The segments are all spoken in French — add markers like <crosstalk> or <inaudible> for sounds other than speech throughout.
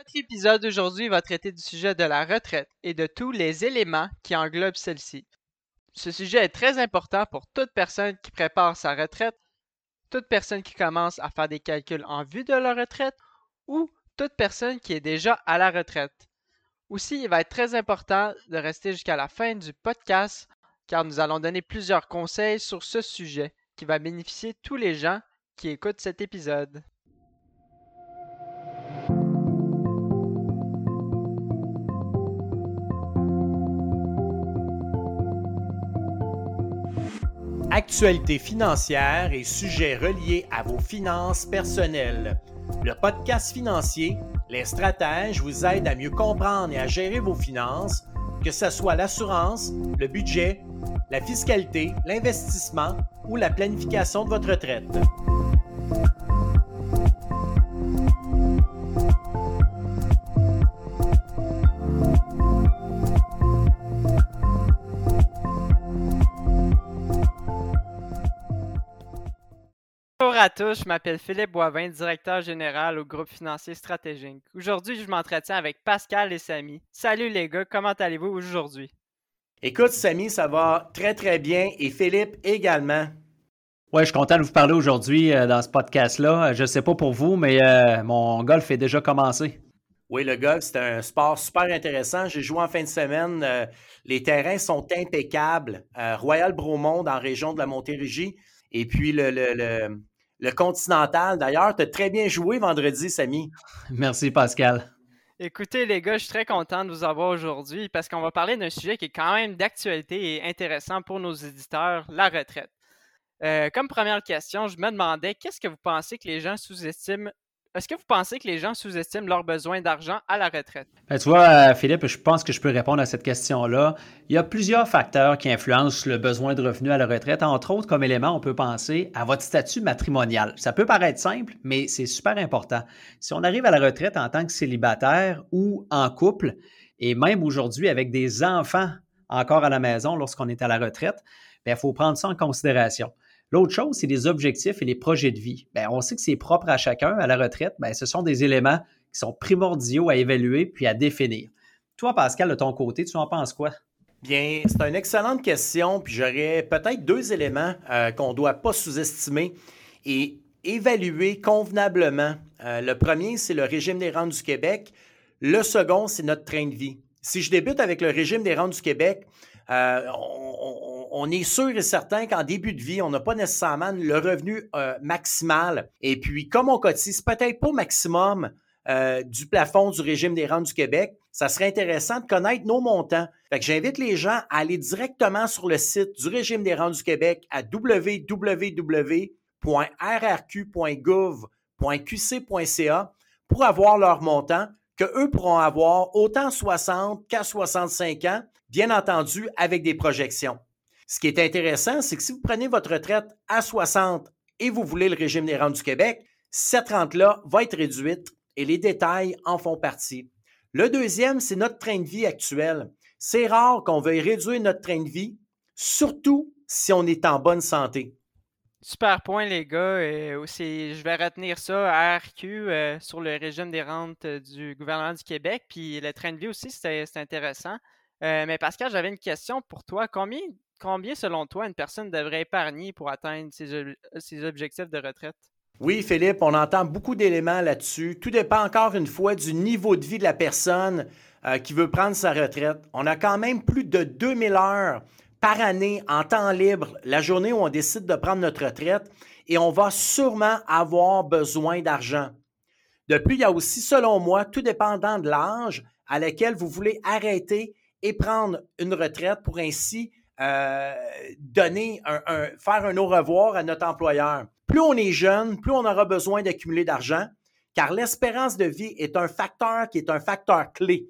Notre épisode d'aujourd'hui va traiter du sujet de la retraite et de tous les éléments qui englobent celle-ci. Ce sujet est très important pour toute personne qui prépare sa retraite, toute personne qui commence à faire des calculs en vue de la retraite ou toute personne qui est déjà à la retraite. Aussi, il va être très important de rester jusqu'à la fin du podcast car nous allons donner plusieurs conseils sur ce sujet qui va bénéficier tous les gens qui écoutent cet épisode. Actualité financière et sujets reliés à vos finances personnelles. Le podcast financier, les stratèges vous aident à mieux comprendre et à gérer vos finances, que ce soit l'assurance, le budget, la fiscalité, l'investissement ou la planification de votre retraite. À tous, je m'appelle Philippe Boivin, directeur général au groupe financier stratégique. Aujourd'hui, je m'entretiens avec Pascal et Samy. Salut les gars, comment allez-vous aujourd'hui? Écoute, Samy, ça va très très bien et Philippe également. Oui, je suis content de vous parler aujourd'hui euh, dans ce podcast-là. Je ne sais pas pour vous, mais euh, mon golf est déjà commencé. Oui, le golf, c'est un sport super intéressant. J'ai joué en fin de semaine. Euh, les terrains sont impeccables. Royal Bromont, en région de la Montérégie. Et puis le, le, le Continental. D'ailleurs, tu as très bien joué vendredi, Samy. Merci, Pascal. Écoutez, les gars, je suis très content de vous avoir aujourd'hui parce qu'on va parler d'un sujet qui est quand même d'actualité et intéressant pour nos éditeurs, la retraite. Euh, comme première question, je me demandais qu'est-ce que vous pensez que les gens sous-estiment est-ce que vous pensez que les gens sous-estiment leurs besoins d'argent à la retraite? Ben, tu vois, euh, Philippe, je pense que je peux répondre à cette question-là. Il y a plusieurs facteurs qui influencent le besoin de revenus à la retraite. Entre autres, comme élément, on peut penser à votre statut matrimonial. Ça peut paraître simple, mais c'est super important. Si on arrive à la retraite en tant que célibataire ou en couple, et même aujourd'hui avec des enfants encore à la maison lorsqu'on est à la retraite, il ben, faut prendre ça en considération. L'autre chose, c'est les objectifs et les projets de vie. Bien, on sait que c'est propre à chacun. À la retraite, bien, ce sont des éléments qui sont primordiaux à évaluer puis à définir. Toi, Pascal, de ton côté, tu en penses quoi? Bien, c'est une excellente question, puis j'aurais peut-être deux éléments euh, qu'on ne doit pas sous-estimer et évaluer convenablement. Euh, le premier, c'est le régime des rentes du Québec. Le second, c'est notre train de vie. Si je débute avec le régime des rentes du Québec, euh, est sûr et certain qu'en début de vie, on n'a pas nécessairement le revenu euh, maximal. Et puis, comme on cotise peut-être pas maximum euh, du plafond du régime des rentes du Québec, ça serait intéressant de connaître nos montants. Fait j'invite les gens à aller directement sur le site du régime des rentes du Québec à www.rrq.gouv.qc.ca pour avoir leur montant que eux pourront avoir autant 60 qu'à 65 ans bien entendu avec des projections. Ce qui est intéressant, c'est que si vous prenez votre retraite à 60 et vous voulez le régime des rentes du Québec, cette rente-là va être réduite et les détails en font partie. Le deuxième, c'est notre train de vie actuel. C'est rare qu'on veuille réduire notre train de vie, surtout si on est en bonne santé. Super point, les gars. Aussi, je vais retenir ça à RQ euh, sur le régime des rentes euh, du gouvernement du Québec. Puis le train de vie aussi, c'est intéressant. Euh, mais Pascal, j'avais une question pour toi. Combien, combien, selon toi, une personne devrait épargner pour atteindre ses, objectifs de retraite? Oui, Philippe, on entend beaucoup d'éléments là-dessus. Tout dépend encore une fois du niveau de vie de la personne euh, qui veut prendre sa retraite. On a quand même plus de 2000 heures par année en temps libre, la journée où on décide de prendre notre retraite, et on va sûrement avoir besoin d'argent. De plus, il y a aussi, selon moi, tout dépendant de l'âge à laquelle vous voulez arrêter et prendre une retraite pour ainsi euh, donner faire un au revoir à notre employeur. Plus on est jeune, plus on aura besoin d'accumuler d'argent, car l'espérance de vie est un facteur qui est un facteur clé.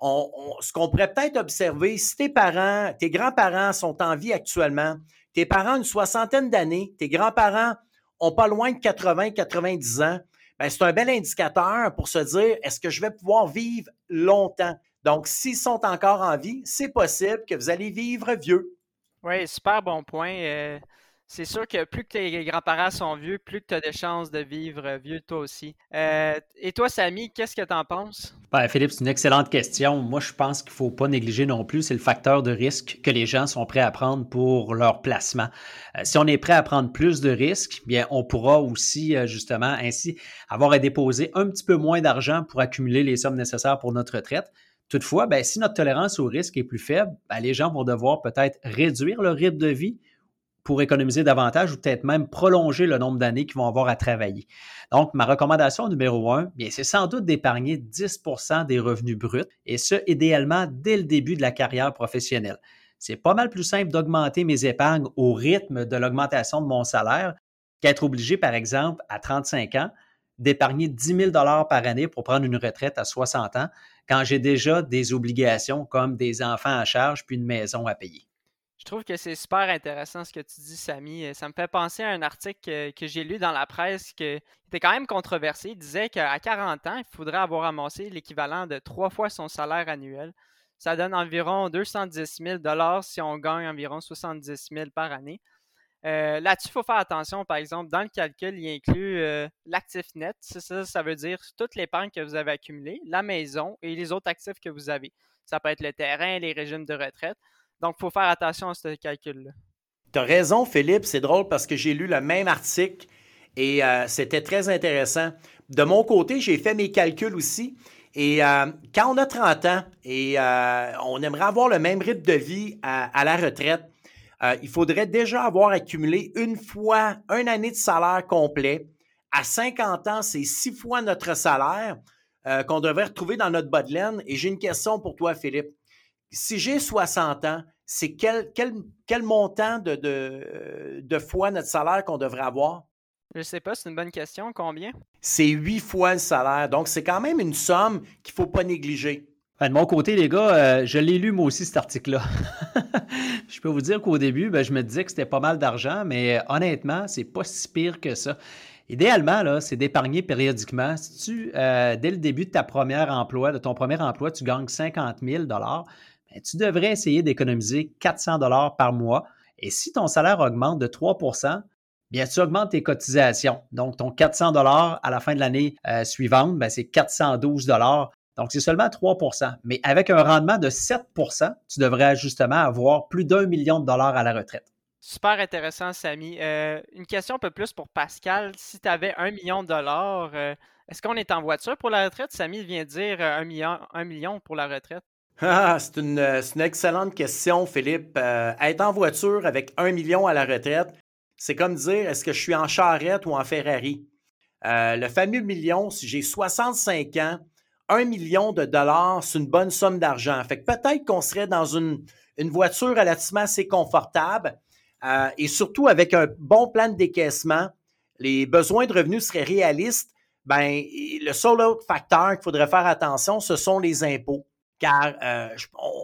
ce qu'on pourrait peut-être observer, si tes parents, tes grands-parents sont en vie actuellement, tes parents ont une soixantaine d'années, tes grands-parents ont pas loin de 80-90 ans, ben c'est un bel indicateur pour se dire est-ce que je vais pouvoir vivre longtemps? Donc, s'ils sont encore en vie, c'est possible que vous allez vivre vieux. Oui, super bon point. Euh, c'est sûr que plus que tes grands-parents sont vieux, plus que tu as de chances de vivre vieux toi aussi. Euh, et toi, Samy, qu'est-ce que tu en penses? Ben, Philippe, c'est une excellente question. Moi, je pense qu'il ne faut pas négliger non plus, c'est le facteur de risque que les gens sont prêts à prendre pour leur placement. Euh, si on est prêt à prendre plus de risques, bien, on pourra aussi, euh, justement, ainsi avoir à déposer un petit peu moins d'argent pour accumuler les sommes nécessaires pour notre retraite. Toutefois, ben, si notre tolérance au risque est plus faible, ben, les gens vont devoir peut-être réduire leur rythme de vie pour économiser davantage ou peut-être même prolonger le nombre d'années qu'ils vont avoir à travailler. Donc, ma recommandation numéro un, c'est sans doute d'épargner 10% des revenus bruts et ce, idéalement, dès le début de la carrière professionnelle. C'est pas mal plus simple d'augmenter mes épargnes au rythme de l'augmentation de mon salaire qu'être obligé, par exemple, à 35 ans, d'épargner 10 000 par année pour prendre une retraite à 60 ans quand j'ai déjà des obligations comme des enfants à charge puis une maison à payer. Je trouve que c'est super intéressant ce que tu dis, Samy. Euh, ça me fait penser à un article que, j'ai lu dans la presse qui était quand même controversé. Il disait qu'à 40 ans, il faudrait avoir amassé l'équivalent de trois fois son salaire annuel. Ça donne environ 210 000 si on gagne environ 70 000 par année. Euh, là-dessus, il faut faire attention, par exemple, dans le calcul, il inclut euh, l'actif net. Ça, ça veut dire toute l'épargne que vous avez accumulée, la maison et les autres actifs que vous avez. Ça peut être le terrain, les régimes de retraite. Donc, il faut faire attention à ce calcul-là. Tu as raison, Philippe. C'est drôle parce que j'ai lu le même article et euh, c'était très intéressant. De mon côté, j'ai fait mes calculs aussi. Et quand on a 30 ans et on aimerait avoir le même rythme de vie à, la retraite, il faudrait déjà avoir accumulé une fois une année de salaire complet. À 50 ans, c'est six fois notre salaire qu'on devrait retrouver dans notre bas de laine. Et j'ai une question pour toi, Philippe si j'ai 60 ans, c'est quel, quel, montant de, de, de, fois notre salaire qu'on devrait avoir? Je ne sais pas, c'est une bonne question. Combien? C'est huit fois le salaire. Donc, c'est quand même une somme qu'il ne faut pas négliger. Ben, de mon côté, les gars, euh, je l'ai lu moi aussi, cet article-là. <laughs> je peux vous dire qu'au début, ben, je me disais que c'était pas mal d'argent, mais honnêtement, c'est pas si pire que ça. Idéalement, c'est d'épargner périodiquement. Si tu, euh, dès le début de ta première emploi, de ton premier emploi, tu gagnes 50 000 ben, tu devrais essayer d'économiser 400 dollars par mois. Et si ton salaire augmente de 3 bien, tu augmentes tes cotisations. Donc, ton 400 dollars à la fin de l'année euh, suivante, ben, c'est 412 dollars. Donc, c'est seulement 3% Mais avec un rendement de 7% tu devrais justement avoir plus d'un million de dollars à la retraite. Super intéressant, Samy. Euh, une question un peu plus pour Pascal. Si tu avais un million de dollars, euh, est-ce qu'on est en voiture pour la retraite? Samy vient de dire un million, un million pour la retraite. Ah, c'est une, excellente question, Philippe. Euh, être en voiture avec un million à la retraite, c'est comme dire est-ce que je suis en charrette ou en Ferrari? Euh, le fameux million, si j'ai 65 ans, un million de dollars, c'est une bonne somme d'argent. Fait que peut-être qu'on serait dans une, voiture relativement assez confortable euh, et surtout avec un bon plan de décaissement, les besoins de revenus seraient réalistes. Ben, le seul autre facteur qu'il faudrait faire attention, ce sont les impôts car euh,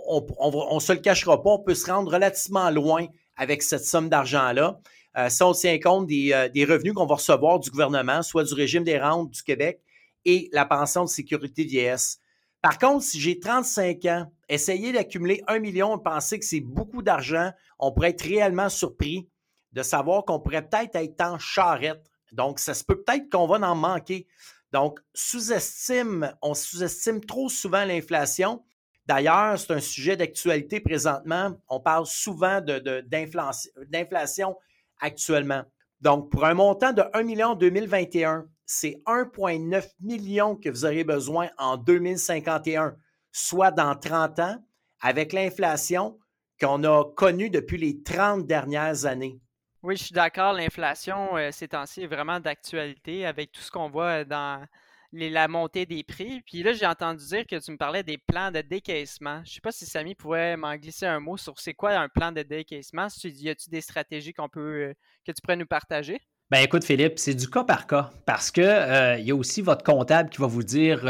on ne se le cachera pas, on peut se rendre relativement loin avec cette somme d'argent-là. Euh, si on tient compte euh, des, revenus qu'on va recevoir du gouvernement, soit du régime des rentes du Québec et la pension de sécurité vieillesse. Par contre, si j'ai 35 ans, essayer d'accumuler un million et penser que c'est beaucoup d'argent, on pourrait être réellement surpris de savoir qu'on pourrait peut-être être en charrette. Donc, ça se peut peut-être qu'on va en manquer. Donc, sous-estime, on sous-estime trop souvent l'inflation. D'ailleurs, c'est un sujet d'actualité présentement. On parle souvent d'inflation actuellement. Donc, pour un montant de 1 million en 2021, c'est 1,9 million que vous aurez besoin en 2051, soit dans 30 ans, avec l'inflation qu'on a connue depuis les 30 dernières années. Oui, je suis d'accord. L'inflation, euh, ces temps-ci, est vraiment d'actualité avec tout ce qu'on voit euh, dans la montée des prix. Puis là, j'ai entendu dire que tu me parlais des plans de décaissement. Je ne sais pas si Samy pourrait m'en glisser un mot sur c'est quoi un plan de décaissement. Y a-t-il des stratégies qu'on peut, euh, que tu pourrais nous partager? Ben écoute, Philippe, c'est du cas par cas parce que il y a aussi votre comptable qui va vous dire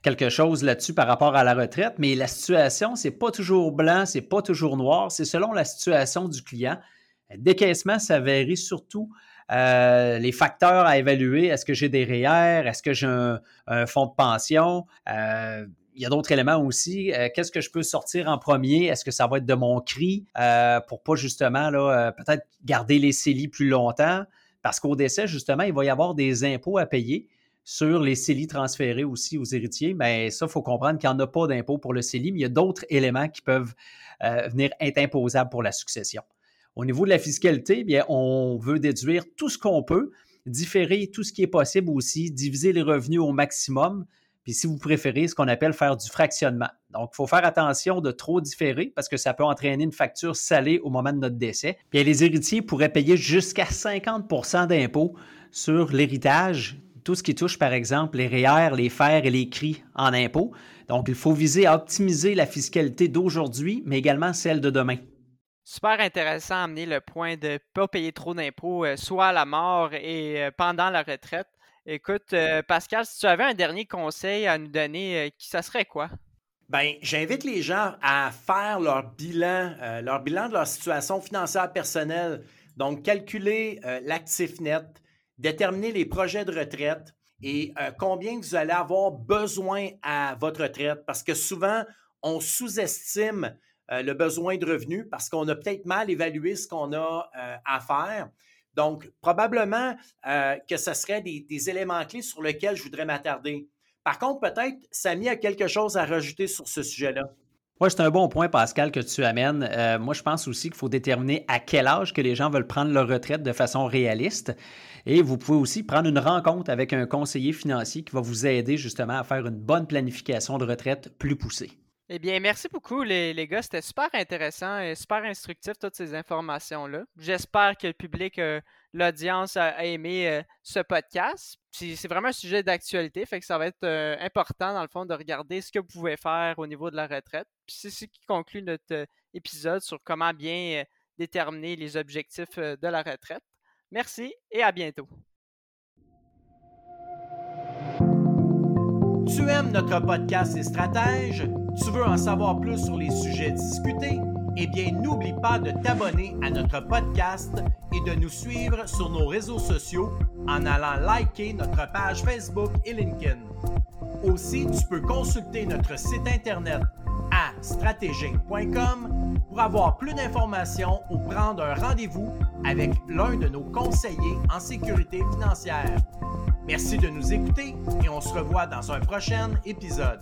quelque chose là-dessus par rapport à la retraite, mais la situation, c'est pas toujours blanc, c'est pas toujours noir, c'est selon la situation du client. Décaissement, ça varie surtout euh, les facteurs à évaluer. Est-ce que j'ai des REER? Est-ce que j'ai un, fonds de pension? Euh, il y a d'autres éléments aussi. Euh, qu'est-ce que je peux sortir en premier? Est-ce que ça va être de mon cri euh, pour pas justement là, peut-être garder les CELI plus longtemps? Parce qu'au décès, justement, il va y avoir des impôts à payer sur les CELI transférés aussi aux héritiers. Mais ça, il faut comprendre qu'il n'y en a pas d'impôt pour le CELI, mais il y a d'autres éléments qui peuvent venir être imposables pour la succession. Au niveau de la fiscalité, bien, on veut déduire tout ce qu'on peut, différer tout ce qui est possible aussi, diviser les revenus au maximum, puis si vous préférez, ce qu'on appelle faire du fractionnement. Donc, il faut faire attention de trop différer parce que ça peut entraîner une facture salée au moment de notre décès. Les héritiers pourraient payer jusqu'à 50% d'impôts sur l'héritage, tout ce qui touche par exemple les REER, les fers et les CRI en impôts. Donc, il faut viser à optimiser la fiscalité d'aujourd'hui, mais également celle de demain. Super intéressant à amener le point de ne pas payer trop d'impôts, euh, soit à la mort et euh, pendant la retraite. Écoute, euh, Pascal, si tu avais un dernier conseil à nous donner, ça serait quoi? Bien, j'invite les gens à faire leur bilan, leur bilan de leur situation financière personnelle. Donc, calculer l'actif net, déterminer les projets de retraite et combien vous allez avoir besoin à votre retraite. Parce que souvent, on sous-estime euh, le besoin de revenus parce qu'on a peut-être mal évalué ce qu'on a euh, à faire. Donc, probablement euh, que ce serait des, éléments clés sur lesquels je voudrais m'attarder. Par contre, peut-être, Samy a quelque chose à rajouter sur ce sujet-là. Oui, c'est un bon point, Pascal, que tu amènes. moi, je pense aussi qu'il faut déterminer à quel âge que les gens veulent prendre leur retraite de façon réaliste. Et vous pouvez aussi prendre une rencontre avec un conseiller financier qui va vous aider justement à faire une bonne planification de retraite plus poussée. Eh bien, merci beaucoup, les, gars. C'était super intéressant et super instructif, toutes ces informations-là. J'espère que le public, euh, l'audience a, aimé euh, ce podcast. C'est vraiment un sujet d'actualité, fait que ça va être euh, important, dans le fond, de regarder ce que vous pouvez faire au niveau de la retraite. C'est ce qui conclut notre épisode sur comment bien déterminer les objectifs de la retraite. Merci et à bientôt. Tu aimes notre podcast et stratèges? Tu veux en savoir plus sur les sujets discutés? Eh bien, n'oublie pas de t'abonner à notre podcast et de nous suivre sur nos réseaux sociaux en allant liker notre page Facebook et LinkedIn. Aussi, tu peux consulter notre site internet à stratégique.com pour avoir plus d'informations ou prendre un rendez-vous avec l'un de nos conseillers en sécurité financière. Merci de nous écouter et on se revoit dans un prochain épisode.